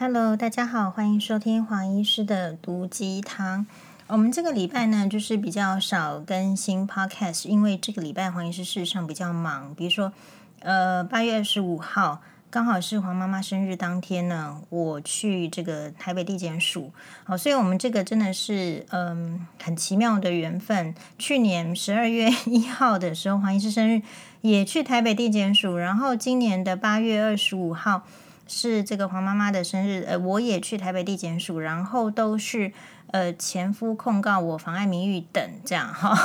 Hello，大家好，欢迎收听黄医师的毒鸡汤。我们这个礼拜呢，就是比较少更新 Podcast，因为这个礼拜黄医师事实上比较忙。比如说，呃，八月二十五号刚好是黄妈妈生日当天呢，我去这个台北地检署，好，所以我们这个真的是嗯很奇妙的缘分。去年十二月一号的时候，黄医师生日也去台北地检署，然后今年的八月二十五号。是这个黄妈妈的生日，呃，我也去台北地检署，然后都是呃前夫控告我妨碍名誉等这样哈。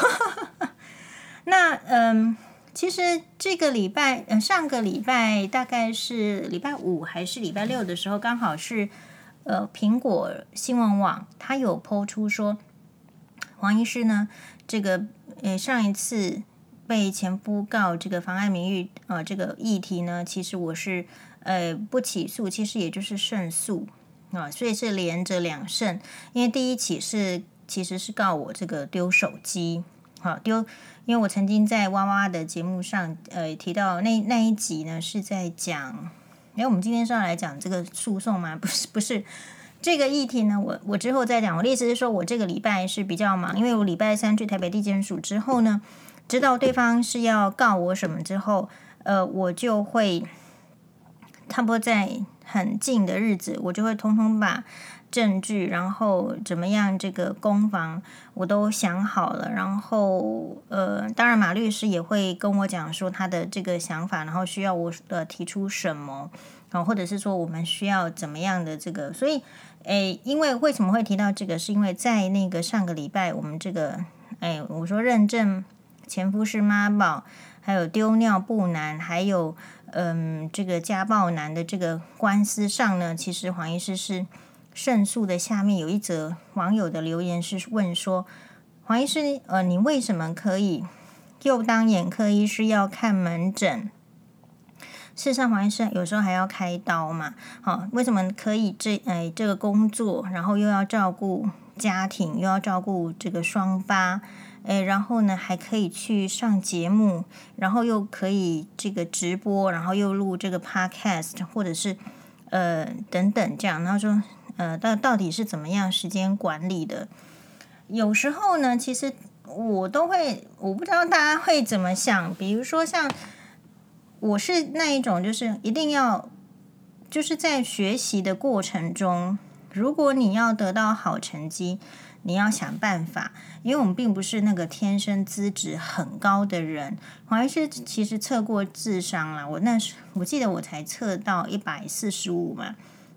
那嗯、其实这个礼拜，呃，上个礼拜大概是礼拜五还是礼拜六的时候，刚好是呃苹果新闻网他有抛出说黄医师呢，这个呃上一次被前夫告这个妨碍名誉呃这个议题呢，其实我是。呃，不起诉其实也就是胜诉啊，所以是连着两胜。因为第一起是其实是告我这个丢手机，好丢，因为我曾经在哇哇的节目上呃提到那那一集呢是在讲，哎，我们今天是要来讲这个诉讼吗？不是，不是这个议题呢，我我之后再讲。我的意思是说，我这个礼拜是比较忙，因为我礼拜三去台北地检署之后呢，知道对方是要告我什么之后，呃，我就会。差不多在很近的日子，我就会通通把证据，然后怎么样这个攻防我都想好了。然后呃，当然马律师也会跟我讲说他的这个想法，然后需要我呃提出什么，然后，或者是说我们需要怎么样的这个。所以，诶，因为为什么会提到这个，是因为在那个上个礼拜我们这个，诶，我说认证前夫是妈宝，还有丢尿布男，还有。嗯，这个家暴男的这个官司上呢，其实黄医师是胜诉的。下面有一则网友的留言是问说：“黄医师，呃，你为什么可以又当眼科医师要看门诊？事实上，黄医师有时候还要开刀嘛？好，为什么可以这哎这个工作，然后又要照顾家庭，又要照顾这个双八？”诶，然后呢，还可以去上节目，然后又可以这个直播，然后又录这个 podcast，或者是呃等等这样。然后说呃，到到底是怎么样时间管理的？有时候呢，其实我都会，我不知道大家会怎么想。比如说像我是那一种，就是一定要就是在学习的过程中，如果你要得到好成绩。你要想办法，因为我们并不是那个天生资质很高的人。我还是其实测过智商了，我那时我记得我才测到一百四十五嘛。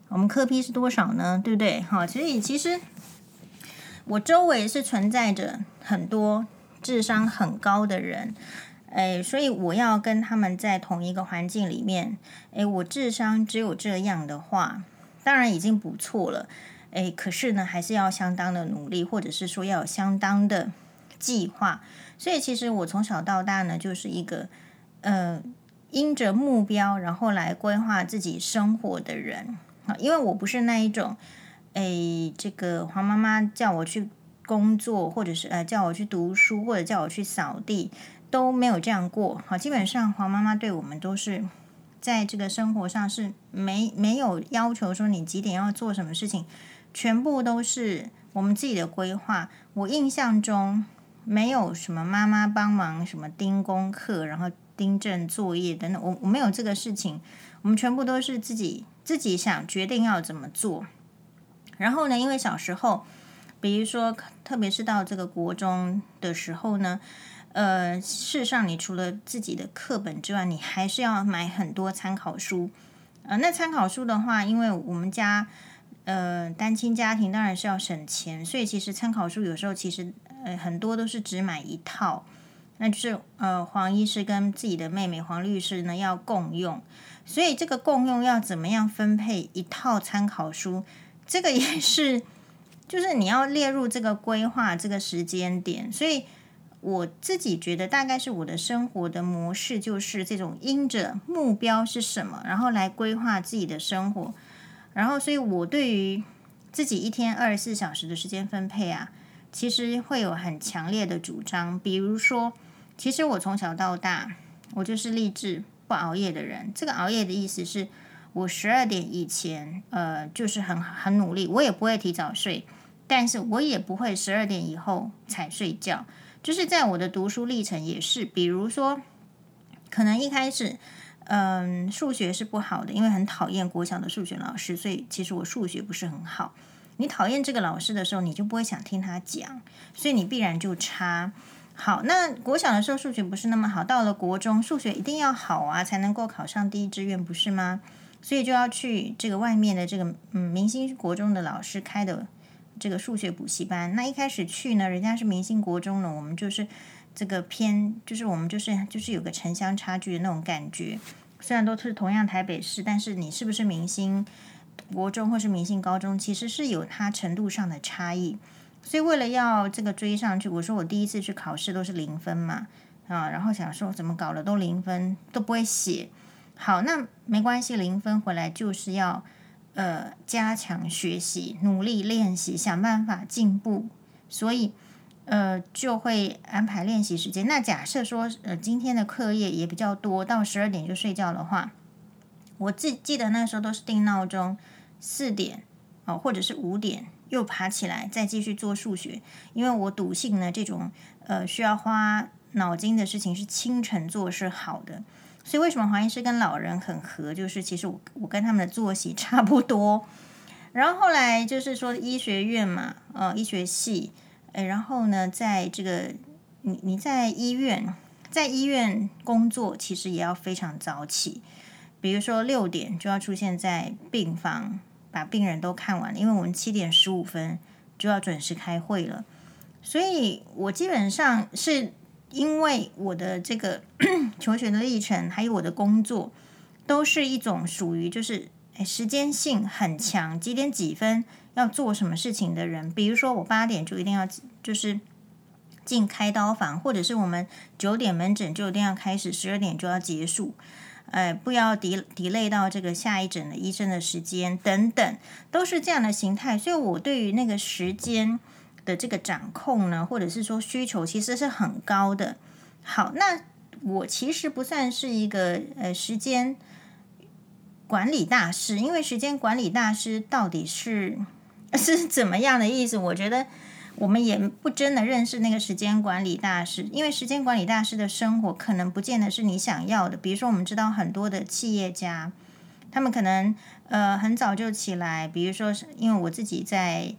我们科批是多少呢？对不对？好，所以其实我周围是存在着很多智商很高的人，哎，所以我要跟他们在同一个环境里面，哎，我智商只有这样的话，当然已经不错了。诶，可是呢，还是要相当的努力，或者是说要有相当的计划。所以，其实我从小到大呢，就是一个呃，因着目标然后来规划自己生活的人啊。因为我不是那一种，诶，这个黄妈妈叫我去工作，或者是呃叫我去读书，或者叫我去扫地，都没有这样过。好，基本上黄妈妈对我们都是在这个生活上是没没有要求说你几点要做什么事情。全部都是我们自己的规划。我印象中没有什么妈妈帮忙，什么盯功课，然后订正作业等等，我我没有这个事情。我们全部都是自己自己想决定要怎么做。然后呢，因为小时候，比如说，特别是到这个国中的时候呢，呃，事实上，你除了自己的课本之外，你还是要买很多参考书。呃，那参考书的话，因为我们家。呃，单亲家庭当然是要省钱，所以其实参考书有时候其实呃很多都是只买一套，那就是呃黄医师跟自己的妹妹黄律师呢要共用，所以这个共用要怎么样分配一套参考书，这个也是就是你要列入这个规划这个时间点，所以我自己觉得大概是我的生活的模式就是这种因着目标是什么，然后来规划自己的生活。然后，所以我对于自己一天二十四小时的时间分配啊，其实会有很强烈的主张。比如说，其实我从小到大，我就是立志不熬夜的人。这个熬夜的意思是，我十二点以前，呃，就是很很努力，我也不会提早睡，但是我也不会十二点以后才睡觉。就是在我的读书历程也是，比如说，可能一开始，嗯，数学是不好的，因为很讨厌国小的数学老师，所以其实我数学不是很好。你讨厌这个老师的时候，你就不会想听他讲，所以你必然就差。好，那国小的时候数学不是那么好，到了国中数学一定要好啊，才能够考上第一志愿，不是吗？所以就要去这个外面的这个嗯明星国中的老师开的这个数学补习班。那一开始去呢，人家是明星国中的，我们就是这个偏，就是我们就是就是有个城乡差距的那种感觉。虽然都是同样台北市，但是你是不是明星国中或是明星高中，其实是有它程度上的差异。所以为了要这个追上去，我说我第一次去考试都是零分嘛，啊，然后想说怎么搞了都零分都不会写，好，那没关系，零分回来就是要呃加强学习，努力练习，想办法进步，所以呃就会安排练习时间。那假设说呃今天的课业也比较多，到十二点就睡觉的话，我记记得那时候都是定闹钟四点哦，或者是五点。又爬起来，再继续做数学，因为我笃信呢，这种呃需要花脑筋的事情是清晨做是好的。所以为什么黄医师跟老人很合？就是其实我我跟他们的作息 差不多。然后后来就是说医学院嘛，呃，医学系，呃，然后呢，在这个你你在医院，在医院工作，其实也要非常早起，比如说六点就要出现在病房。把病人都看完了，因为我们七点十五分就要准时开会了，所以我基本上是因为我的这个 求学的历程，还有我的工作，都是一种属于就是时间性很强，几点几分要做什么事情的人。比如说我八点就一定要就是进开刀房，或者是我们九点门诊就一定要开始，十二点就要结束。哎，不要 delay 到这个下一诊的医生的时间等等，都是这样的形态。所以，我对于那个时间的这个掌控呢，或者是说需求，其实是很高的。好，那我其实不算是一个呃时间管理大师，因为时间管理大师到底是 是怎么样的意思？我觉得。我们也不真的认识那个时间管理大师，因为时间管理大师的生活可能不见得是你想要的。比如说，我们知道很多的企业家，他们可能呃很早就起来。比如说，因为我自己在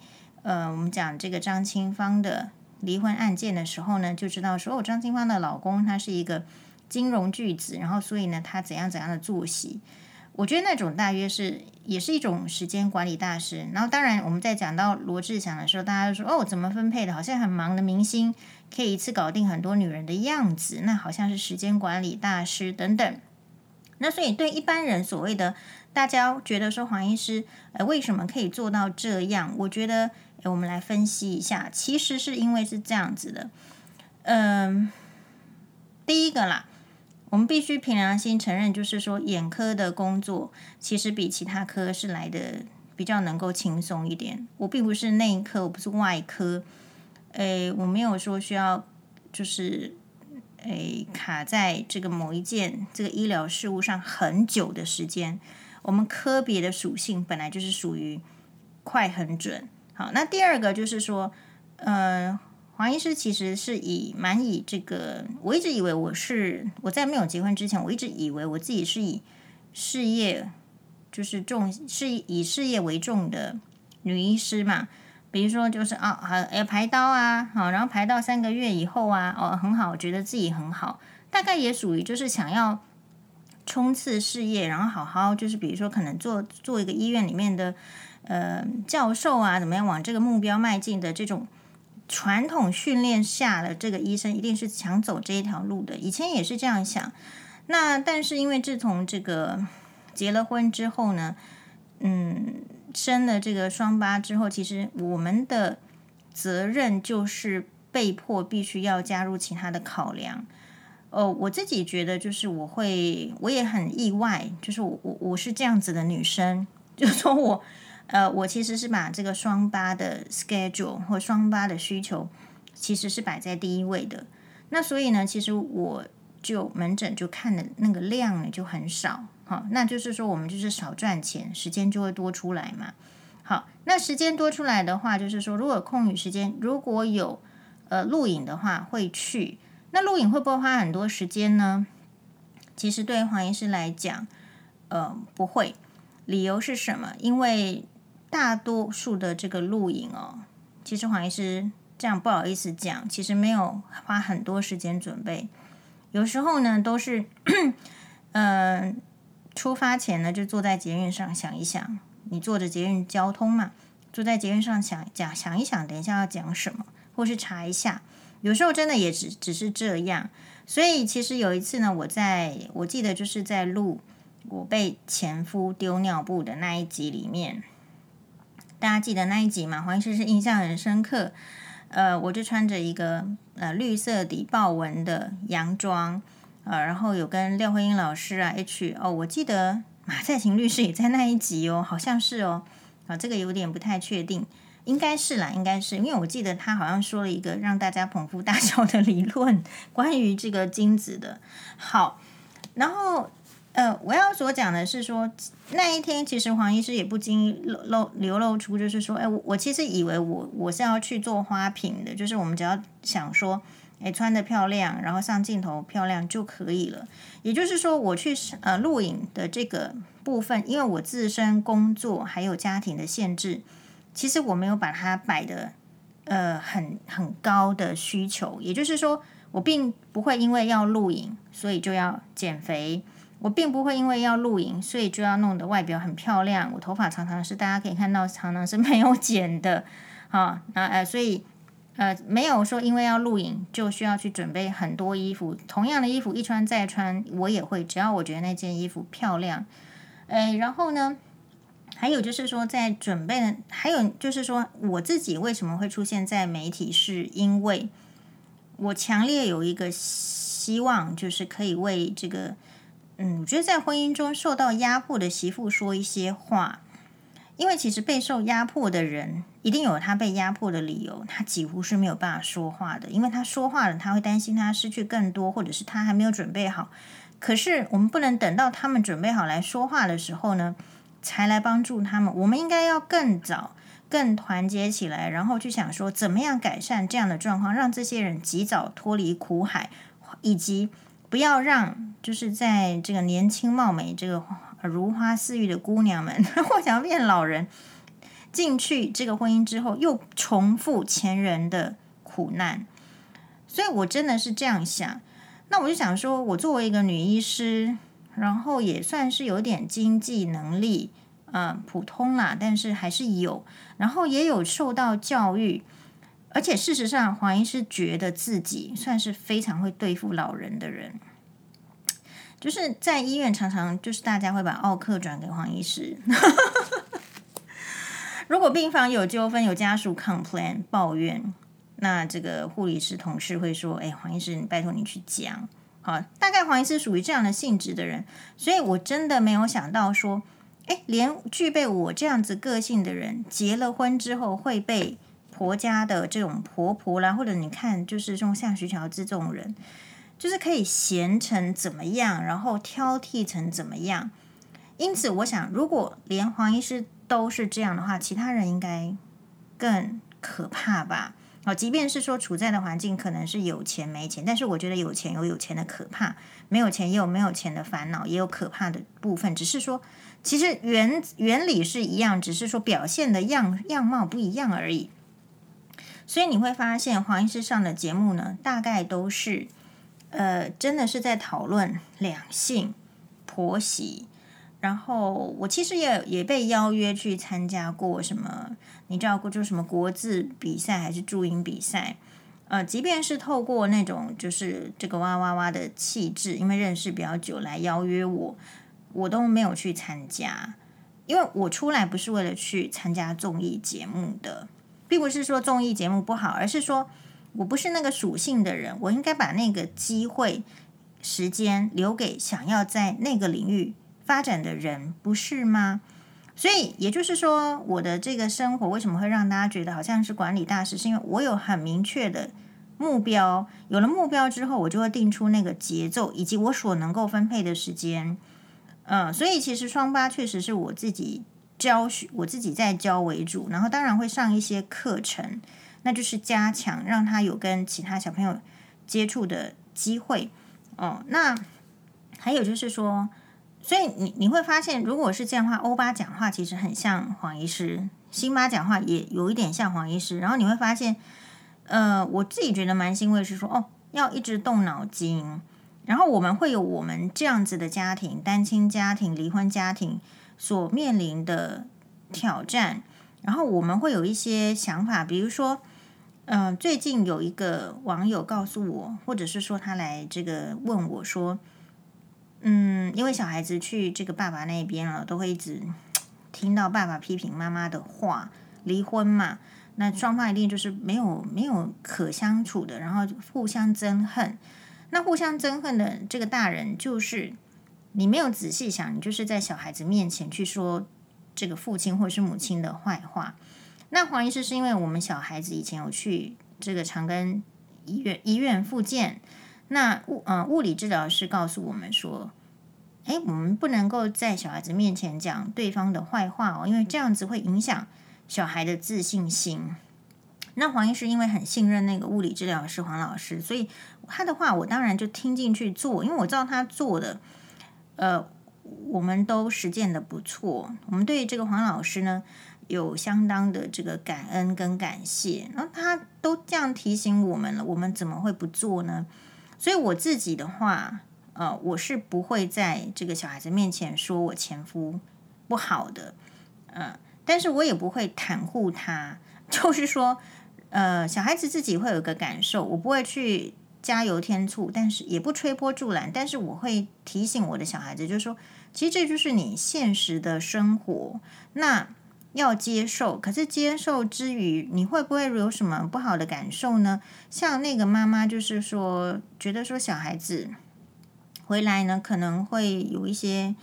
呃我们讲这个张清芳的离婚案件的时候呢，就知道说，哦，张清芳的老公他是一个金融巨子，然后所以呢，他怎样怎样的作息。我觉得那种大约是也是一种时间管理大师。然后，当然我们在讲到罗志祥的时候，大家就说：“哦，怎么分配的？好像很忙的明星可以一次搞定很多女人的样子，那好像是时间管理大师等等。”那所以对一般人所谓的大家觉得说黄医师，呃，为什么可以做到这样？我觉得，我们来分析一下，其实是因为是这样子的。嗯，第一个啦。我们必须凭良心承认，就是说，眼科的工作其实比其他科是来的比较能够轻松一点。我并不是内科，我不是外科，诶，我没有说需要就是诶卡在这个某一件这个医疗事务上很久的时间。我们科别的属性本来就是属于快很准。好，那第二个就是说，呃。黄医师其实是以蛮以这个，我一直以为我是我在没有结婚之前，我一直以为我自己是以事业就是重是以事业为重的女医师嘛。比如说就是啊，还要排刀啊，好，然后排到三个月以后啊，哦很好，觉得自己很好，大概也属于就是想要冲刺事业，然后好好就是比如说可能做做一个医院里面的呃教授啊，怎么样往这个目标迈进的这种。传统训练下的这个医生一定是想走这一条路的，以前也是这样想。那但是因为自从这个结了婚之后呢，嗯，生了这个双八之后，其实我们的责任就是被迫必须要加入其他的考量。哦，我自己觉得就是我会，我也很意外，就是我我我是这样子的女生，就是说我。呃，我其实是把这个双八的 schedule 或双八的需求，其实是摆在第一位的。那所以呢，其实我就门诊就看的那个量呢就很少。好，那就是说我们就是少赚钱，时间就会多出来嘛。好，那时间多出来的话，就是说如果空余时间如果有呃录影的话，会去。那录影会不会花很多时间呢？其实对黄医师来讲，呃，不会。理由是什么？因为大多数的这个录影哦，其实黄医师这样不好意思讲，其实没有花很多时间准备。有时候呢，都是嗯、出发前呢，就坐在捷运上想一想，你坐着捷运交通嘛，坐在捷运上想讲想一想，等一下要讲什么，或是查一下。有时候真的也只只是这样。所以其实有一次呢，我在我记得就是在录我被前夫丢尿布的那一集里面，大家记得那一集吗？黄医师是印象很深刻。呃，我就穿着一个呃绿色底豹纹的洋装，呃，然后有跟廖慧英老师啊 H 哦，我记得马赛晴律师也在那一集哦，好像是哦，啊，这个有点不太确定。应该是啦，应该是，因为我记得他好像说了一个让大家捧腹大笑的理论，关于这个精子的。好，然后呃，我要所讲的是说，那一天其实黄医师也不经意露露流露出，就是说，哎，我我其实以为我我是要去做花瓶的，就是我们只要想说，哎，穿得漂亮，然后上镜头漂亮就可以了。也就是说，我去呃录影的这个部分，因为我自身工作还有家庭的限制。其实我没有把它摆的，呃，很很高的需求，也就是说，我并不会因为要录影，所以就要减肥；我并不会因为要录影，所以就要弄得外表很漂亮。我头发常常是大家可以看到，常常是 没有剪的，啊，那呃，所以呃，没有说因为要录影就需要去准备很多衣服。同样的衣服一穿再穿，我也会，只要我觉得那件衣服漂亮，哎，然后呢？还有就是说，在准备的，还有就是说，我自己为什么会出现在媒体，是因为我强烈有一个希望，就是可以为这个，嗯，我觉得在婚姻中受到压迫的媳妇说一些话，因为其实备受压迫的人一定有他被压迫的理由，他几乎是没有办法说话的，因为他说话了，他会担心他失去更多，或者是他还没有准备好。可是我们不能等到他们准备好来说话的时候呢，才来帮助他们，我们应该要更早、更团结起来，然后去想说怎么样改善这样的状况，让这些人及早脱离苦海，以及不要让就是在这个年轻貌美、这个如花似玉的姑娘们，或想要变老人进去这个婚姻之后，又重复前人的苦难。所以我真的是这样想。那我就想说，我作为一个女医师。然后也算是有点经济能力，呃，普通啦，但是还是有。然后也有受到教育，而且事实上，黄医师觉得自己算是非常会对付老人的人。就是在医院，常常就是大家会把奥克转给黄医师。如果病房有纠纷，有家属 complain 抱怨，那这个护理师同事会说：“哎，黄医师，你拜托你去讲。”好，大概黄医师属于这样的性质的人，所以我真的没有想到说，哎，连具备我这样子个性的人，结了婚之后会被婆家的这种婆婆啦，或者你看，就是这种像徐乔治这种人，就是可以嫌成怎么样，然后挑剔成怎么样。因此，我想，如果连黄医师都是这样的话，其他人应该更可怕吧。哦，即便是说处在的环境可能是有钱没钱，但是我觉得有钱有有钱的可怕，没有钱也有没有钱的烦恼，也有可怕的部分。只是说，其实原原理是一样，只是说表现的样样貌不一样而已。所以你会发现，黄医师上的节目呢，大概都是呃，真的是在讨论两性婆媳。然后我其实也也被邀约去参加过什么，你知道过就是什么国字比赛还是注音比赛，呃，即便是透过那种就是这个哇哇哇的气质，因为认识比较久来邀约我，我都没有去参加，因为我出来不是为了去参加综艺节目的，并不是说综艺节目不好，而是说我不是那个属性的人，我应该把那个机会时间留给想要在那个领域。发展的人不是吗？所以也就是说，我的这个生活为什么会让大家觉得好像是管理大师？是因为我有很明确的目标，有了目标之后，我就会定出那个节奏，以及我所能够分配的时间。嗯，所以其实双八确实是我自己教学，我自己在教为主，然后当然会上一些课程，那就是加强让他有跟其他小朋友接触的机会。哦，那还有就是说，所以你你会发现，如果是这样的话，欧巴讲话其实很像黄医师，辛巴讲话也有一点像黄医师，然后你会发现，呃，我自己觉得蛮欣慰是说，哦，要一直动脑筋。然后我们会有我们这样子的家庭，单亲家庭、离婚家庭所面临的挑战。然后我们会有一些想法，比如说，嗯、最近有一个网友告诉我，或者是说他来这个问我说，嗯，因为小孩子去这个爸爸那边了，都会一直听到爸爸批评妈妈的话，离婚嘛，那双方一定就是没有没有可相处的，然后互相憎恨。那互相憎恨的这个大人，就是你没有仔细想，你就是在小孩子面前去说这个父亲或是母亲的坏话。那黄医师是因为我们小孩子以前有去这个长庚医院医院复健，那物呃物理治疗师告诉我们说，哎，我们不能够在小孩子面前讲对方的坏话哦，因为这样子会影响小孩的自信心。那黄医师因为很信任那个物理治疗师黄老师，所以他的话我当然就听进去做，因为我知道他做的，呃，我们都实践的不错。我们对这个黄老师呢有相当的这个感恩跟感谢，然后他都这样提醒我们了，我们怎么会不做呢？所以我自己的话，呃，我是不会在这个小孩子面前说我前夫不好的，呃，但是我也不会袒护他，就是说。呃，小孩子自己会有个感受，我不会去加油添醋，但是也不吹波助澜，但是我会提醒我的小孩子，就是说，其实这就是你现实的生活，那要接受。可是接受之余，你会不会有什么不好的感受呢？像那个妈妈，就是说，觉得说小孩子。回来呢，可能会有一些，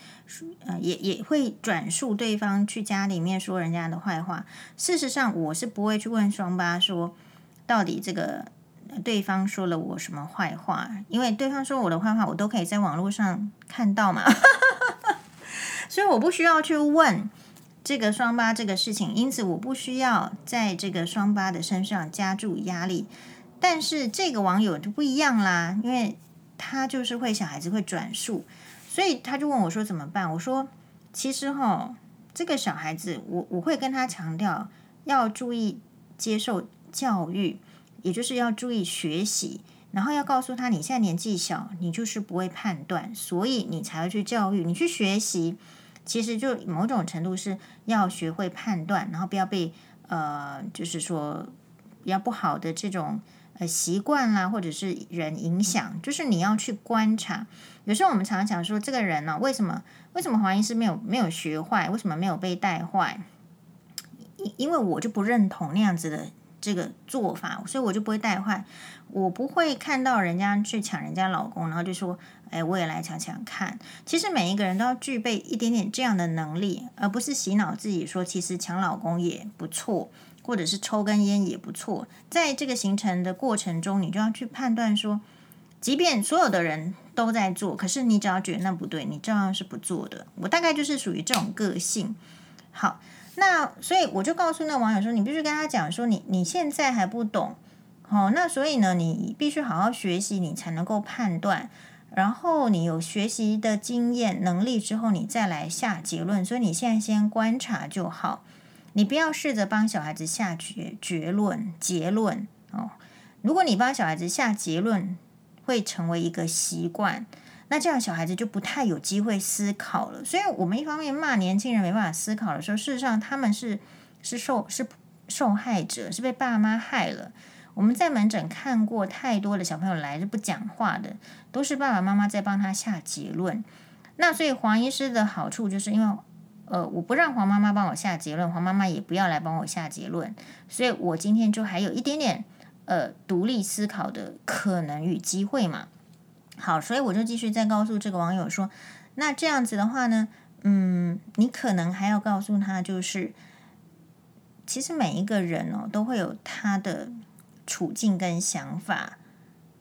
呃，也也会转述对方去家里面说人家的坏话。事实上，我是不会去问双八说，到底这个对方说了我什么坏话，因为对方说我的坏话，我都可以在网络上看到嘛，所以我不需要去问这个双八这个事情，因此我不需要在这个双八的身上加注压力。但是这个网友就不一样啦，因为。他就是会小孩子会转述，所以他就问我说怎么办？我说其实哈，这个小孩子我我会跟他强调要注意接受教育，也就是要注意学习，然后要告诉他你现在年纪小，你就是不会判断，所以你才会去教育，你去学习，其实就某种程度是要学会判断，然后不要被呃，就是说比较不好的这种。呃，习惯啦，或者是人影响，就是你要去观察。有时候我们常常讲说，这个人呢、为什么为什么黄医师没有没有学坏？为什么没有被带坏？因因为我就不认同那样子的这个做法，所以我就不会带坏。我不会看到人家去抢人家老公，然后就说，哎，我也来抢抢看。其实每一个人都要具备一点点这样的能力，而不是洗脑自己说，其实抢老公也不错。或者是抽根烟也不错，在这个形成的过程中，你就要去判断说，即便所有的人都在做，可是你只要觉得那不对，你照样是不做的。我大概就是属于这种个性。好，那所以我就告诉那网友说，你必须跟他讲说，你你现在还不懂，好，那所以呢，你必须好好学习，你才能够判断。然后你有学习的经验能力之后，你再来下结论。所以你现在先观察就好。你不要试着帮小孩子下结结论结论哦。如果你帮小孩子下结论，会成为一个习惯，那这样小孩子就不太有机会思考了。所以，我们一方面骂年轻人没办法思考的时候，事实上他们是是受是受害者，是被爸妈害了。我们在门诊看过太多的小朋友来是不讲话的，都是爸爸妈妈在帮他下结论。那所以黄医师的好处就是因为。呃，我不让黄妈妈帮我下结论，黄妈妈也不要来帮我下结论，所以我今天就还有一点点呃独立思考的可能与机会嘛。好，所以我就继续再告诉这个网友说，那这样子的话呢，嗯，你可能还要告诉他，就是其实每一个人哦都会有他的处境跟想法，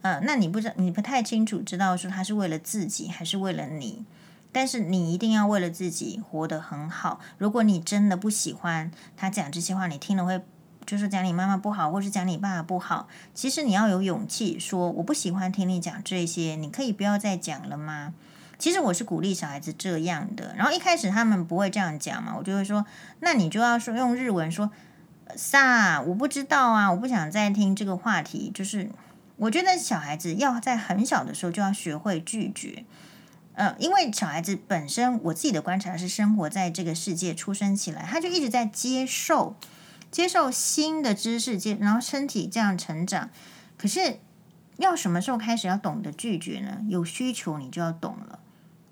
呃，那你不知道，你不太清楚知道说他是为了自己还是为了你。但是你一定要为了自己活得很好。如果你真的不喜欢他讲这些话，你听了会就是讲你妈妈不好，或是讲你爸爸不好。其实你要有勇气说，我不喜欢听你讲这些，你可以不要再讲了吗？其实我是鼓励小孩子这样的。然后一开始他们不会这样讲嘛，我就会说，那你就要说用日文说，撒，我不知道啊，我不想再听这个话题。就是我觉得小孩子要在很小的时候就要学会拒绝。呃，因为小孩子本身，我自己的观察是，生活在这个世界出生起来，他就一直在接受、接受新的知识，接然后身体这样成长。可是要什么时候开始要懂得拒绝呢？有需求你就要懂了，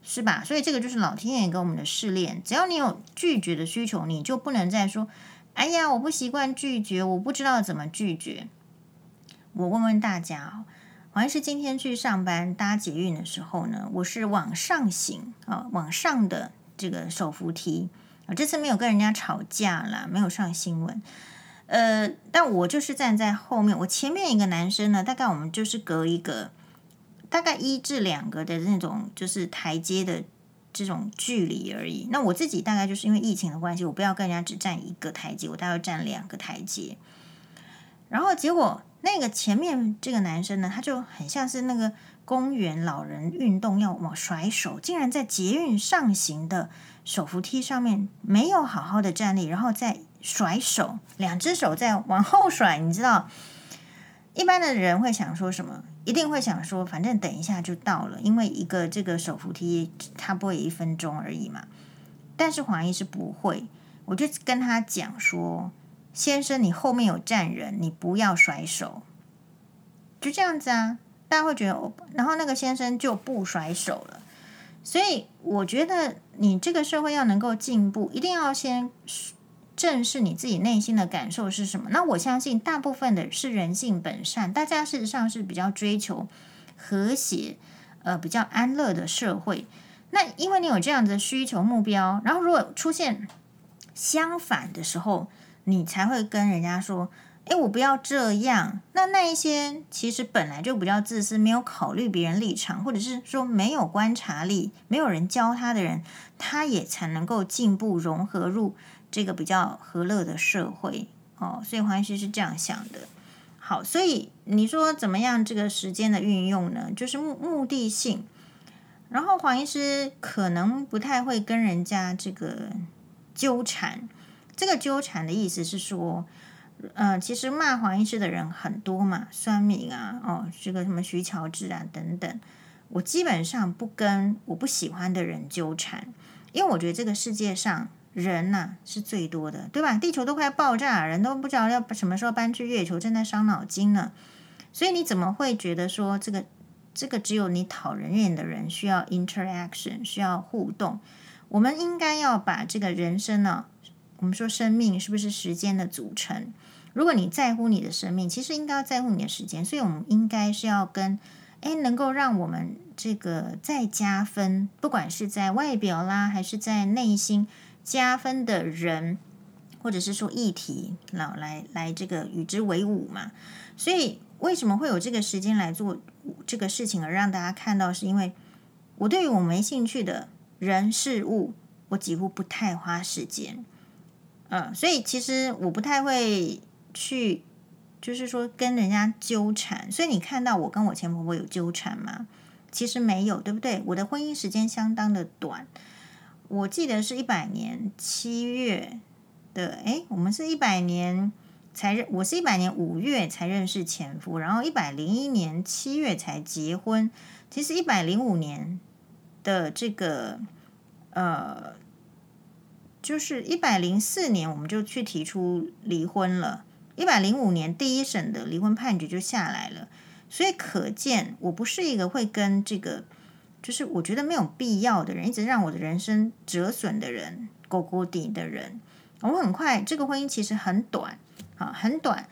是吧？所以这个就是老天爷给我们的试炼。只要你有拒绝的需求，你就不能再说：“哎呀，我不习惯拒绝，我不知道怎么拒绝。”我问问大家哦。好像是今天去上班搭捷运的时候呢，我是往上行啊，往上的这个手扶梯啊，这次没有跟人家吵架啦，没有上新闻。呃，但我就是站在后面，我前面一个男生呢，大概我们就是隔一个大概一至两个的那种，就是台阶的这种距离而已。那我自己大概就是因为疫情的关系，我不要跟人家只站一个台阶，我大概站两个台阶。然后结果。那个前面这个男生呢，他就很像是那个公园老人运动要往甩手，竟然在捷运上行的手扶梯上面没有好好的站立，然后再甩手，两只手在往后甩。你知道，一般的人会想说什么？一定会想说，反正等一下就到了，因为一个这个手扶梯差不多一分钟而已嘛。但是黄医师不会，我就跟他讲说。先生，你后面有站人，你不要甩手，就这样子啊。大家会觉得，然后那个先生就不甩手了。所以我觉得，你这个社会要能够进步，一定要先正视你自己内心的感受是什么。那我相信，大部分的是人性本善，大家事实上是比较追求和谐，呃，比较安乐的社会。那因为你有这样的需求目标，然后如果出现相反的时候，你才会跟人家说：“诶，我不要这样。”那那一些其实本来就比较自私，没有考虑别人立场，或者是说没有观察力、没有人教他的人，他也才能够进步融合入这个比较和乐的社会哦。所以黄医师是这样想的。好，所以你说怎么样这个时间的运用呢？就是目目的性。然后黄医师可能不太会跟人家这个纠缠。这个纠缠的意思是说，呃，其实骂黄医师的人很多嘛，酸民啊，哦，这个什么徐乔治啊等等，我基本上不跟我不喜欢的人纠缠，因为我觉得这个世界上人呐、是最多的，对吧？地球都快爆炸，人都不知道要什么时候搬去月球，正在伤脑筋呢。所以你怎么会觉得说这个这个只有你讨人厌的人需要 interaction，需要互动？我们应该要把这个人生呢、我们说生命是不是时间的组成？如果你在乎你的生命，其实应该要在乎你的时间。所以，我们应该是要跟诶，能够让我们这个再加分，不管是在外表啦，还是在内心加分的人，或者是说议题，老来来这个与之为伍嘛。所以，为什么会有这个时间来做这个事情，而让大家看到？是因为我对于我没兴趣的人事物，我几乎不太花时间。嗯，所以其实我不太会去，就是说跟人家纠缠。所以你看到我跟我前婆婆有纠缠吗？其实没有，对不对？我的婚姻时间相当的短，我记得是一百年七月的，诶，我们是一百年才认，我是一百年五月才认识前夫，然后一百零一年七月才结婚。其实一百零五年的这个呃。就是一百零四年，我们就去提出离婚了。一百零五年第一审的离婚判决就下来了，所以可见我不是一个会跟这个，就是我觉得没有必要的人，一直让我的人生折损的人，勾勾底的人。我很快，这个婚姻其实很短，啊，很短。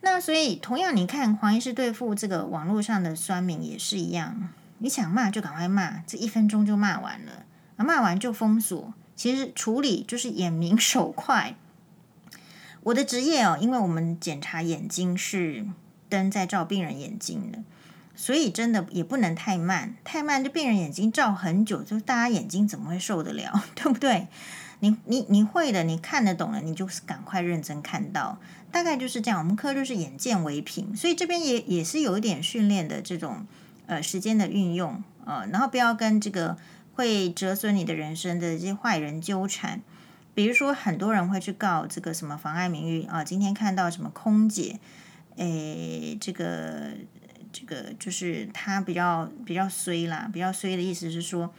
那所以同样，你看黄医师对付这个网络上的酸民也是一样，你想骂就赶快骂，这一分钟就骂完了，啊，骂完就封锁。其实处理就是眼明手快。我的职业哦，因为我们检查眼睛是灯在照病人眼睛的，所以真的也不能太慢，太慢就病人眼睛照很久，就大家眼睛怎么会受得了，对不对？你你你会的，你看得懂了，你就是赶快认真看到，大概就是这样。我们科就是眼见为凭，所以这边也也是有一点训练的这种呃时间的运用呃，然后不要跟这个会折损你的人生的这些坏人纠缠。比如说，很多人会去告这个什么妨碍名誉啊，今天看到什么空姐，诶，这个。这个就是他比较比较衰啦，比较衰的意思是说，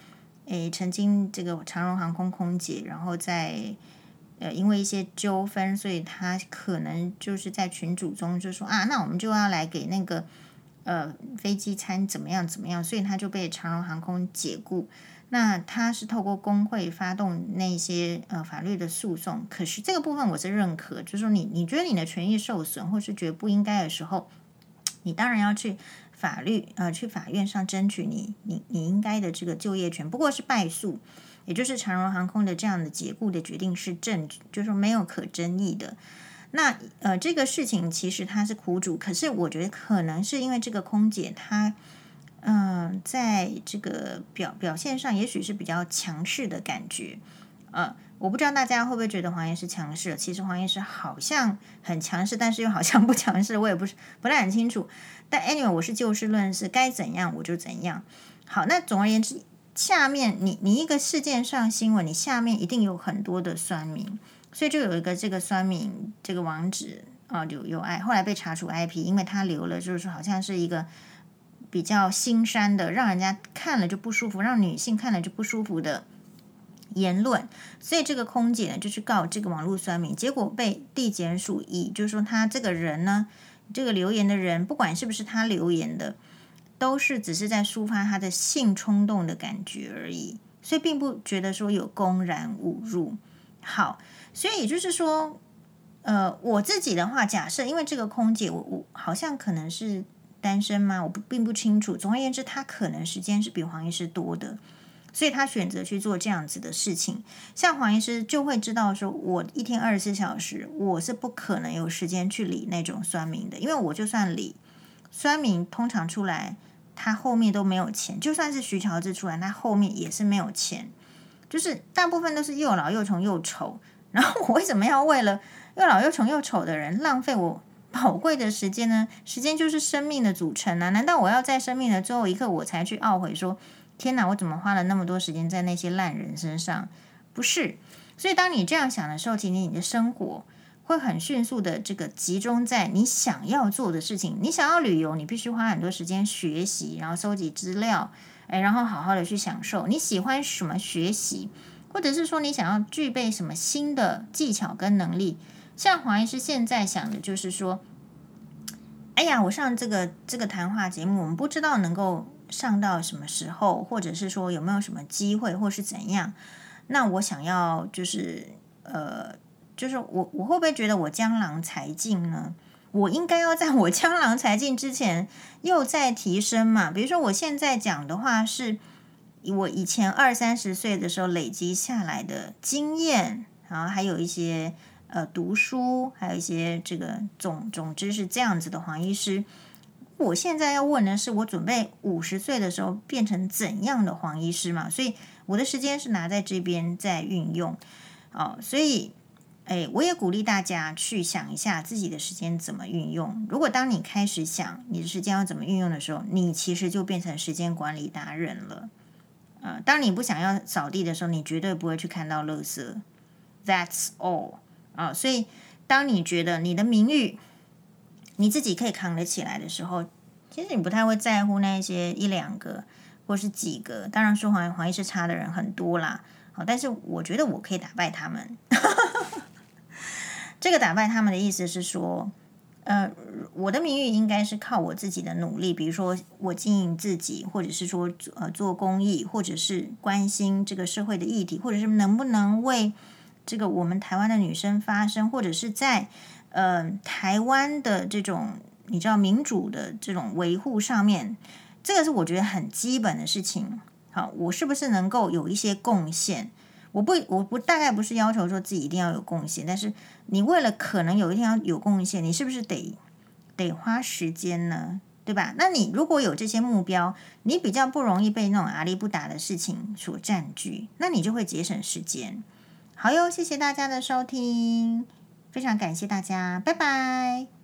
诶，曾经这个长荣航空空姐，然后在呃因为一些纠纷，所以他可能就是在群组中就说啊，那我们就要来给那个呃飞机餐怎么样怎么样，所以他就被长荣航空解雇。那他是透过工会发动那些呃法律的诉讼，可是这个部分我是认可，就是说你你觉得你的权益受损，或是觉得不应该的时候。你当然要去法律呃，去法院上争取你你你应该的这个就业权，不过是败诉，也就是长荣航空的这样的解雇的决定是正，就是说没有可争议的。那呃，这个事情其实它是苦主，可是我觉得可能是因为这个空姐她嗯、在这个表表现上，也许是比较强势的感觉，呃。我不知道大家会不会觉得黄医师强势？其实黄医师好像很强势，但是又好像不强势，我也不是不太很清楚。但 anyway，我是就事论事，该怎样我就怎样。好，那总而言之，下面你你一个事件上新闻，你下面一定有很多的酸民，所以就有一个这个酸民这个网址啊，有有爱，后来被查出 IP，因为他留了，就是说好像是一个比较腥膻的，让人家看了就不舒服，让女性看了就不舒服的。言论，所以这个空姐呢就去告这个网络酸民，结果被地检署以，就是说他这个人呢，这个留言的人，不管是不是他留言的，都是只是在抒发他的性冲动的感觉而已，所以并不觉得说有公然侮辱。好，所以也就是说，呃，我自己的话，假设因为这个空姐，我我好像可能是单身吗？我不并不清楚。总而言之，他可能时间是比黄医师多的。所以他选择去做这样子的事情，像黄医师就会知道说，我一天二十四小时，我是不可能有时间去理那种酸民的，因为我就算理酸民，通常出来他后面都没有钱，就算是徐乔治出来，他后面也是没有钱，就是大部分都是又老又穷又丑，然后我为什么要为了又老又穷又丑的人浪费我宝贵的时间呢？时间就是生命的组成啊，难道我要在生命的最后一刻我才去懊悔说？天哪，我怎么花了那么多时间在那些烂人身上？不是，所以当你这样想的时候，其实你的生活会很迅速的这个集中在你想要做的事情。你想要旅游，你必须花很多时间学习，然后收集资料，哎，然后好好的去享受。你喜欢什么学习，或者是说你想要具备什么新的技巧跟能力？像黄医师现在想的就是说，哎呀，我上这个这个谈话节目，我们不知道能够。上到什么时候，或者是说有没有什么机会，或是怎样？那我想要就是呃，就是我我会不会觉得我江郎才尽呢？我应该要在我江郎才尽之前又再提升嘛？比如说我现在讲的话是我以前二三十岁的时候累积下来的经验，然后还有一些呃读书，还有一些这个总总之是这样子的黄医师。我现在要问的是，我准备五十岁的时候变成怎样的黄医师嘛？所以我的时间是拿在这边在运用，哦，所以，哎，我也鼓励大家去想一下自己的时间怎么运用。如果当你开始想你的时间要怎么运用的时候，你其实就变成时间管理达人了。呃，当你不想要扫地的时候，你绝对不会去看到垃圾。That's all 啊，所以当你觉得你的名誉，你自己可以扛得起来的时候，其实你不太会在乎那些一两个或是几个。当然说黄黄医师差的人很多啦，好，但是我觉得我可以打败他们。这个打败他们的意思是说，呃，我的名誉应该是靠我自己的努力，比如说我经营自己，或者是说呃做公益，或者是关心这个社会的议题，或者是能不能为这个我们台湾的女生发声，或者是在呃台湾的这种你知道民主的这种维护上面，这个是我觉得很基本的事情。好，我是不是能够有一些贡献？我不，我不大概不是要求说自己一定要有贡献，但是你为了可能有一天要有贡献，你是不是得得花时间呢？对吧？那你如果有这些目标，你比较不容易被那种阿力不达的事情所占据，那你就会节省时间。好哟谢谢大家的收听非常感谢大家拜拜。